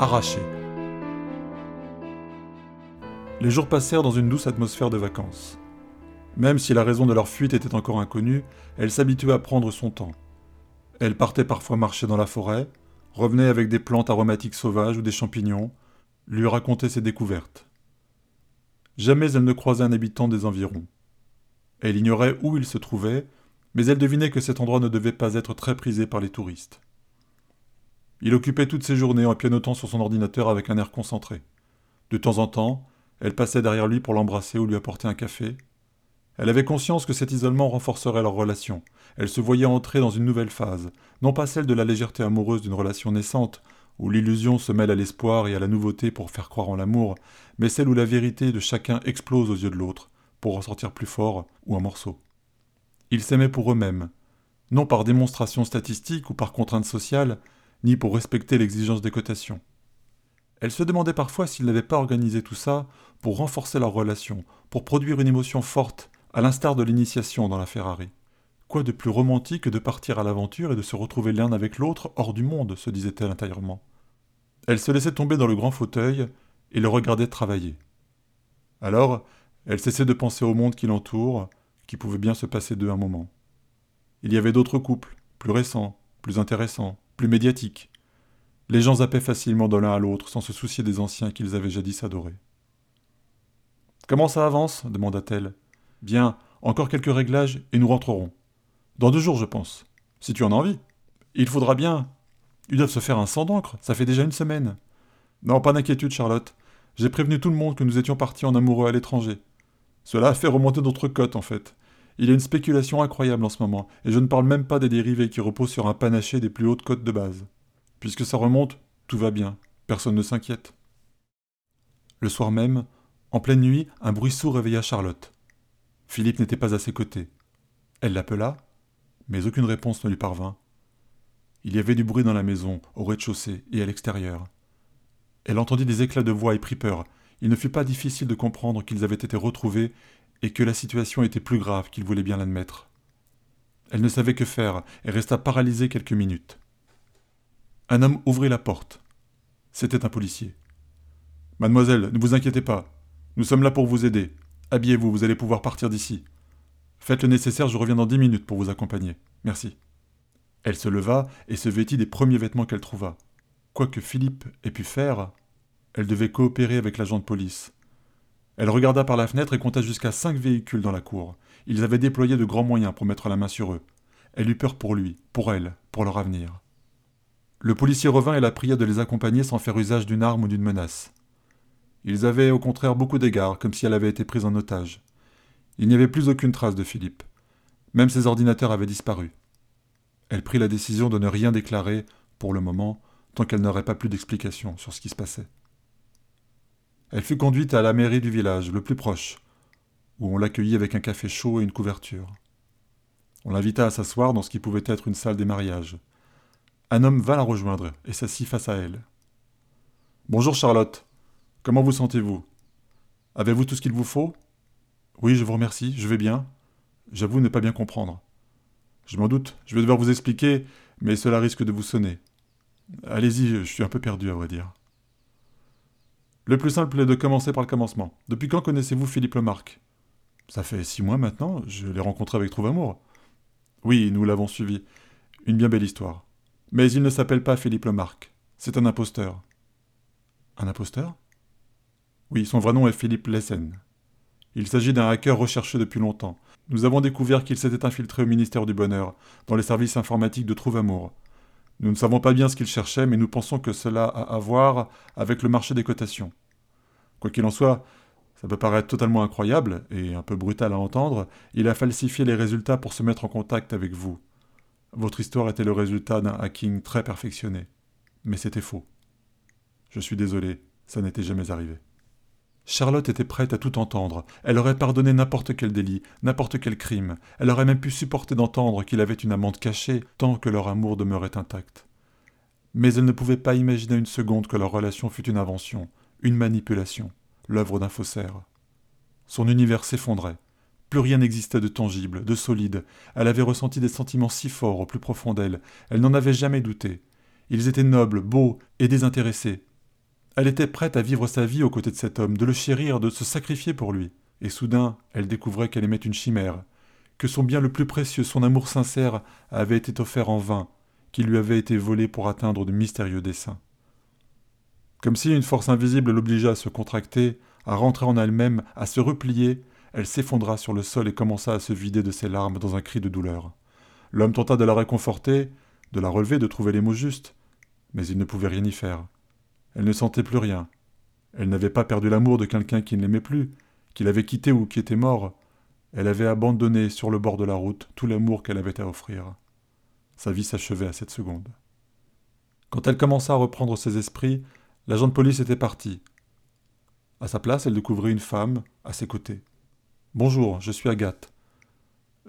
arrachée. Les jours passèrent dans une douce atmosphère de vacances. Même si la raison de leur fuite était encore inconnue, elle s'habituait à prendre son temps. Elle partait parfois marcher dans la forêt, revenait avec des plantes aromatiques sauvages ou des champignons, lui racontait ses découvertes. Jamais elle ne croisait un habitant des environs. Elle ignorait où il se trouvait, mais elle devinait que cet endroit ne devait pas être très prisé par les touristes. Il occupait toutes ses journées en pianotant sur son ordinateur avec un air concentré. De temps en temps, elle passait derrière lui pour l'embrasser ou lui apporter un café. Elle avait conscience que cet isolement renforcerait leur relation. Elle se voyait entrer dans une nouvelle phase, non pas celle de la légèreté amoureuse d'une relation naissante, où l'illusion se mêle à l'espoir et à la nouveauté pour faire croire en l'amour, mais celle où la vérité de chacun explose aux yeux de l'autre, pour ressortir plus fort ou un morceau. Ils s'aimaient pour eux-mêmes, non par démonstration statistique ou par contrainte sociale, ni pour respecter l'exigence des cotations. Elle se demandait parfois s'ils n'avaient pas organisé tout ça pour renforcer leur relation, pour produire une émotion forte, à l'instar de l'initiation dans la Ferrari. Quoi de plus romantique que de partir à l'aventure et de se retrouver l'un avec l'autre hors du monde, se disait-elle intérieurement. Elle se laissait tomber dans le grand fauteuil et le regardait travailler. Alors, elle cessait de penser au monde qui l'entoure, qui pouvait bien se passer d'eux un moment. Il y avait d'autres couples, plus récents, plus intéressants, plus médiatiques. Les gens zappaient facilement de l'un à l'autre sans se soucier des anciens qu'ils avaient jadis adorés. Comment ça avance? demanda-t-elle. Bien, encore quelques réglages et nous rentrerons. Dans deux jours, je pense. Si tu en as envie. Il faudra bien. Ils doivent se faire un sang d'encre, ça fait déjà une semaine. Non, pas d'inquiétude, Charlotte. J'ai prévenu tout le monde que nous étions partis en amoureux à l'étranger. Cela a fait remonter notre cote, en fait. Il y a une spéculation incroyable en ce moment, et je ne parle même pas des dérivés qui reposent sur un panaché des plus hautes cotes de base. Puisque ça remonte, tout va bien, personne ne s'inquiète. Le soir même, en pleine nuit, un bruit sourd réveilla Charlotte. Philippe n'était pas à ses côtés. Elle l'appela, mais aucune réponse ne lui parvint. Il y avait du bruit dans la maison, au rez-de-chaussée et à l'extérieur. Elle entendit des éclats de voix et prit peur. Il ne fut pas difficile de comprendre qu'ils avaient été retrouvés et que la situation était plus grave qu'il voulait bien l'admettre. Elle ne savait que faire et resta paralysée quelques minutes. Un homme ouvrit la porte. C'était un policier. Mademoiselle, ne vous inquiétez pas. Nous sommes là pour vous aider. Habillez-vous, vous allez pouvoir partir d'ici. Faites le nécessaire, je reviens dans dix minutes pour vous accompagner. Merci. Elle se leva et se vêtit des premiers vêtements qu'elle trouva. Quoi que Philippe ait pu faire, elle devait coopérer avec l'agent de police. Elle regarda par la fenêtre et compta jusqu'à cinq véhicules dans la cour. Ils avaient déployé de grands moyens pour mettre la main sur eux. Elle eut peur pour lui, pour elle, pour leur avenir. Le policier revint et la pria de les accompagner sans faire usage d'une arme ou d'une menace. Ils avaient au contraire beaucoup d'égards, comme si elle avait été prise en otage. Il n'y avait plus aucune trace de Philippe. Même ses ordinateurs avaient disparu. Elle prit la décision de ne rien déclarer, pour le moment, tant qu'elle n'aurait pas plus d'explications sur ce qui se passait. Elle fut conduite à la mairie du village, le plus proche, où on l'accueillit avec un café chaud et une couverture. On l'invita à s'asseoir dans ce qui pouvait être une salle des mariages. Un homme vint la rejoindre et s'assit face à elle. Bonjour Charlotte, comment vous sentez-vous? Avez-vous tout ce qu'il vous faut? Oui, je vous remercie, je vais bien. J'avoue ne pas bien comprendre. Je m'en doute, je vais devoir vous expliquer, mais cela risque de vous sonner. Allez-y, je suis un peu perdu à vrai dire. Le plus simple est de commencer par le commencement. Depuis quand connaissez-vous Philippe Lemarque? Ça fait six mois maintenant, je l'ai rencontré avec Trouve Amour. Oui, nous l'avons suivi. Une bien belle histoire. Mais il ne s'appelle pas Philippe Lemarque. C'est un imposteur. Un imposteur? Oui, son vrai nom est Philippe Lessen. Il s'agit d'un hacker recherché depuis longtemps. Nous avons découvert qu'il s'était infiltré au ministère du Bonheur, dans les services informatiques de Trouve Amour. Nous ne savons pas bien ce qu'il cherchait, mais nous pensons que cela a à voir avec le marché des cotations. Quoi qu'il en soit, ça peut paraître totalement incroyable et un peu brutal à entendre, il a falsifié les résultats pour se mettre en contact avec vous. Votre histoire était le résultat d'un hacking très perfectionné. Mais c'était faux. Je suis désolé, ça n'était jamais arrivé. Charlotte était prête à tout entendre. Elle aurait pardonné n'importe quel délit, n'importe quel crime. Elle aurait même pu supporter d'entendre qu'il avait une amante cachée tant que leur amour demeurait intact. Mais elle ne pouvait pas imaginer une seconde que leur relation fût une invention, une manipulation, l'œuvre d'un faussaire. Son univers s'effondrait. Plus rien n'existait de tangible, de solide. Elle avait ressenti des sentiments si forts au plus profond d'elle. Elle n'en avait jamais douté. Ils étaient nobles, beaux et désintéressés. Elle était prête à vivre sa vie aux côtés de cet homme, de le chérir, de se sacrifier pour lui. Et soudain, elle découvrait qu'elle aimait une chimère, que son bien le plus précieux, son amour sincère, avait été offert en vain, qu'il lui avait été volé pour atteindre de mystérieux desseins. Comme si une force invisible l'obligeait à se contracter, à rentrer en elle-même, à se replier, elle s'effondra sur le sol et commença à se vider de ses larmes dans un cri de douleur. L'homme tenta de la réconforter, de la relever, de trouver les mots justes, mais il ne pouvait rien y faire. Elle ne sentait plus rien. Elle n'avait pas perdu l'amour de quelqu'un qui ne l'aimait plus, qui l'avait quitté ou qui était mort. Elle avait abandonné sur le bord de la route tout l'amour qu'elle avait à offrir. Sa vie s'achevait à cette seconde. Quand elle commença à reprendre ses esprits, l'agent de police était parti. À sa place, elle découvrit une femme à ses côtés. Bonjour, je suis Agathe.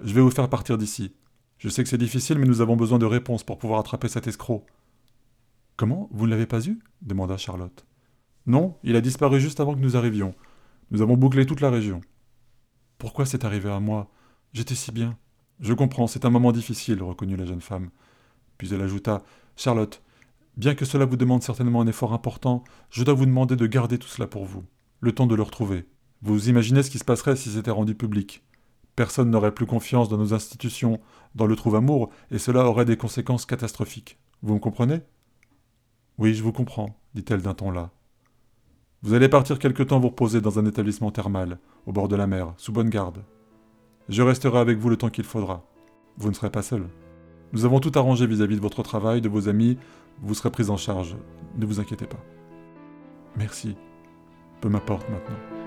Je vais vous faire partir d'ici. Je sais que c'est difficile, mais nous avons besoin de réponses pour pouvoir attraper cet escroc. Comment Vous ne l'avez pas eu? demanda Charlotte. Non, il a disparu juste avant que nous arrivions. Nous avons bouclé toute la région. Pourquoi c'est arrivé à moi? J'étais si bien. Je comprends, c'est un moment difficile, reconnut la jeune femme. Puis elle ajouta Charlotte, bien que cela vous demande certainement un effort important, je dois vous demander de garder tout cela pour vous, le temps de le retrouver. Vous imaginez ce qui se passerait si c'était rendu public Personne n'aurait plus confiance dans nos institutions, dans le trouve-amour, et cela aurait des conséquences catastrophiques. Vous me comprenez? Oui, je vous comprends, dit-elle d'un ton là. Vous allez partir quelque temps vous reposer dans un établissement thermal, au bord de la mer, sous bonne garde. Je resterai avec vous le temps qu'il faudra. Vous ne serez pas seul. Nous avons tout arrangé vis-à-vis -vis de votre travail, de vos amis, vous serez pris en charge. Ne vous inquiétez pas. Merci. Peu m'importe maintenant.